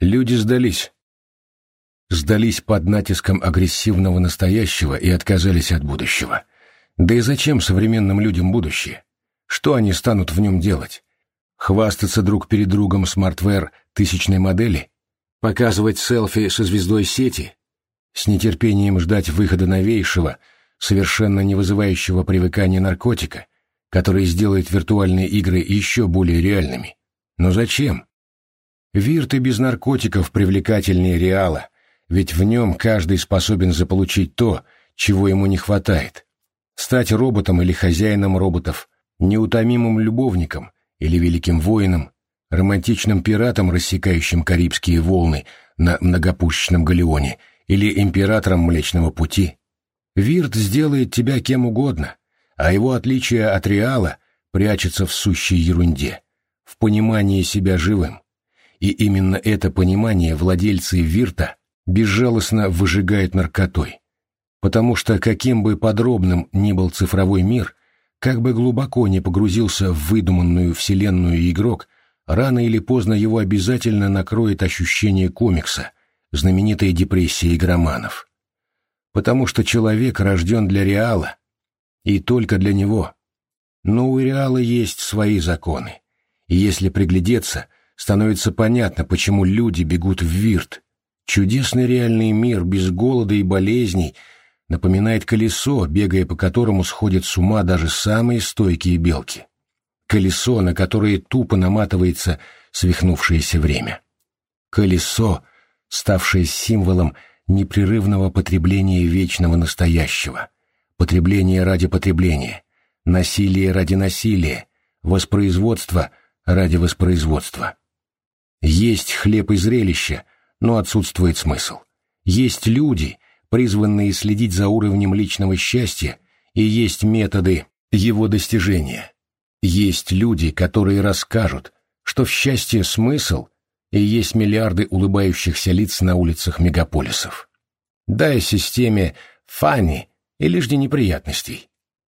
Люди сдались. Сдались под натиском агрессивного настоящего и отказались от будущего. Да и зачем современным людям будущее? Что они станут в нем делать? Хвастаться друг перед другом smartwear тысячной модели? Показывать селфи со звездой сети? С нетерпением ждать выхода новейшего, совершенно не вызывающего привыкания наркотика, который сделает виртуальные игры еще более реальными? Но зачем? Вирт и без наркотиков привлекательнее Реала, ведь в нем каждый способен заполучить то, чего ему не хватает. Стать роботом или хозяином роботов, неутомимым любовником или великим воином, романтичным пиратом, рассекающим Карибские волны на многопушечном галеоне, или императором Млечного Пути. Вирт сделает тебя кем угодно, а его отличие от Реала прячется в сущей ерунде, в понимании себя живым. И именно это понимание владельцы Вирта безжалостно выжигают наркотой. Потому что каким бы подробным ни был цифровой мир, как бы глубоко не погрузился в выдуманную вселенную игрок, рано или поздно его обязательно накроет ощущение комикса, знаменитой депрессии игроманов. Потому что человек рожден для реала, и только для него. Но у реала есть свои законы, и если приглядеться, становится понятно, почему люди бегут в Вирт. Чудесный реальный мир без голода и болезней напоминает колесо, бегая по которому сходят с ума даже самые стойкие белки. Колесо, на которое тупо наматывается свихнувшееся время. Колесо, ставшее символом непрерывного потребления вечного настоящего. Потребление ради потребления, насилие ради насилия, воспроизводство ради воспроизводства. Есть хлеб и зрелище, но отсутствует смысл. Есть люди, призванные следить за уровнем личного счастья, и есть методы его достижения. Есть люди, которые расскажут, что в счастье смысл, и есть миллиарды улыбающихся лиц на улицах мегаполисов. Дай системе фани или жди неприятностей.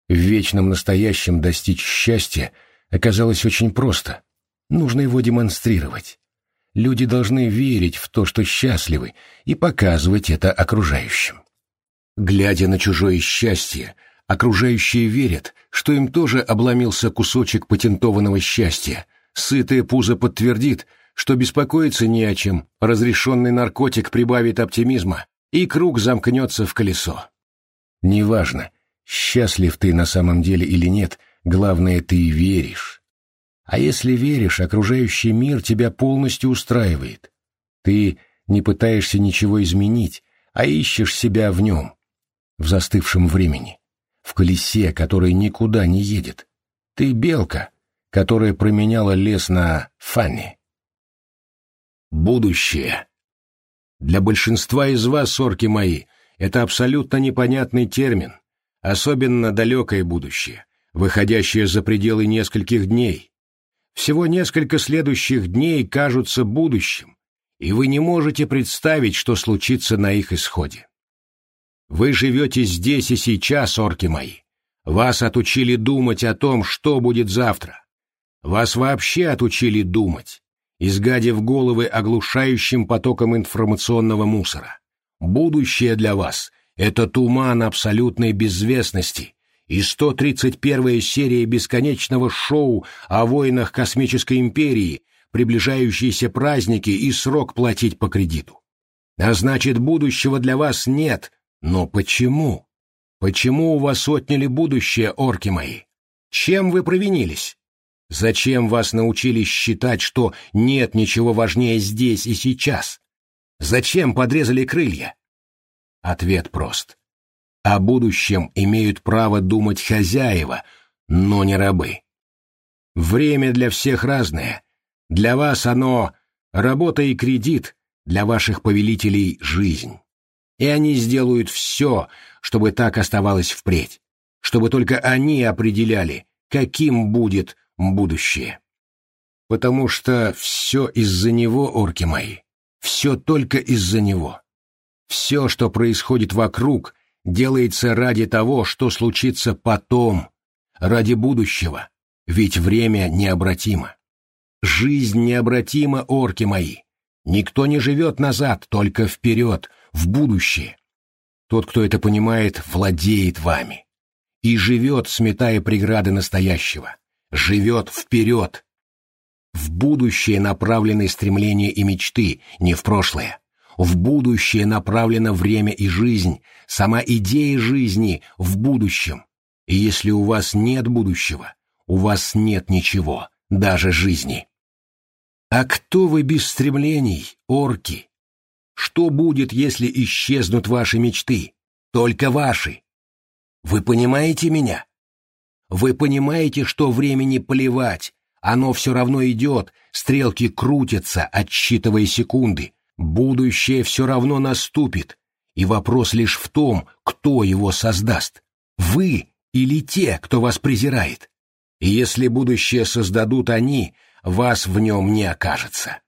В вечном настоящем достичь счастья оказалось очень просто. Нужно его демонстрировать. Люди должны верить в то, что счастливы, и показывать это окружающим. Глядя на чужое счастье, окружающие верят, что им тоже обломился кусочек патентованного счастья. Сытое пузо подтвердит, что беспокоиться не о чем, разрешенный наркотик прибавит оптимизма, и круг замкнется в колесо. Неважно, счастлив ты на самом деле или нет, главное, ты веришь. А если веришь, окружающий мир тебя полностью устраивает. Ты не пытаешься ничего изменить, а ищешь себя в нем, в застывшем времени, в колесе, которое никуда не едет. Ты белка, которая променяла лес на Фанни. Будущее. Для большинства из вас, сорки мои, это абсолютно непонятный термин, особенно далекое будущее, выходящее за пределы нескольких дней, всего несколько следующих дней кажутся будущим, и вы не можете представить, что случится на их исходе. Вы живете здесь и сейчас, орки мои. Вас отучили думать о том, что будет завтра. Вас вообще отучили думать, изгадив головы оглушающим потоком информационного мусора. Будущее для вас — это туман абсолютной безвестности, и 131-я серия бесконечного шоу о войнах космической империи, приближающиеся праздники и срок платить по кредиту. А значит, будущего для вас нет. Но почему? Почему у вас отняли будущее, орки мои? Чем вы провинились? Зачем вас научили считать, что нет ничего важнее здесь и сейчас? Зачем подрезали крылья? Ответ прост. О будущем имеют право думать хозяева, но не рабы. Время для всех разное. Для вас оно — работа и кредит, для ваших повелителей — жизнь. И они сделают все, чтобы так оставалось впредь, чтобы только они определяли, каким будет будущее. Потому что все из-за него, орки мои, все только из-за него. Все, что происходит вокруг, делается ради того, что случится потом, ради будущего, ведь время необратимо. Жизнь необратима, орки мои. Никто не живет назад, только вперед, в будущее. Тот, кто это понимает, владеет вами. И живет, сметая преграды настоящего. Живет вперед. В будущее направлены стремления и мечты, не в прошлое. В будущее направлено время и жизнь, сама идея жизни в будущем. И если у вас нет будущего, у вас нет ничего, даже жизни. А кто вы без стремлений, орки? Что будет, если исчезнут ваши мечты? Только ваши. Вы понимаете меня? Вы понимаете, что времени плевать, оно все равно идет, стрелки крутятся, отсчитывая секунды, будущее все равно наступит, и вопрос лишь в том, кто его создаст. Вы или те, кто вас презирает. И если будущее создадут они, вас в нем не окажется.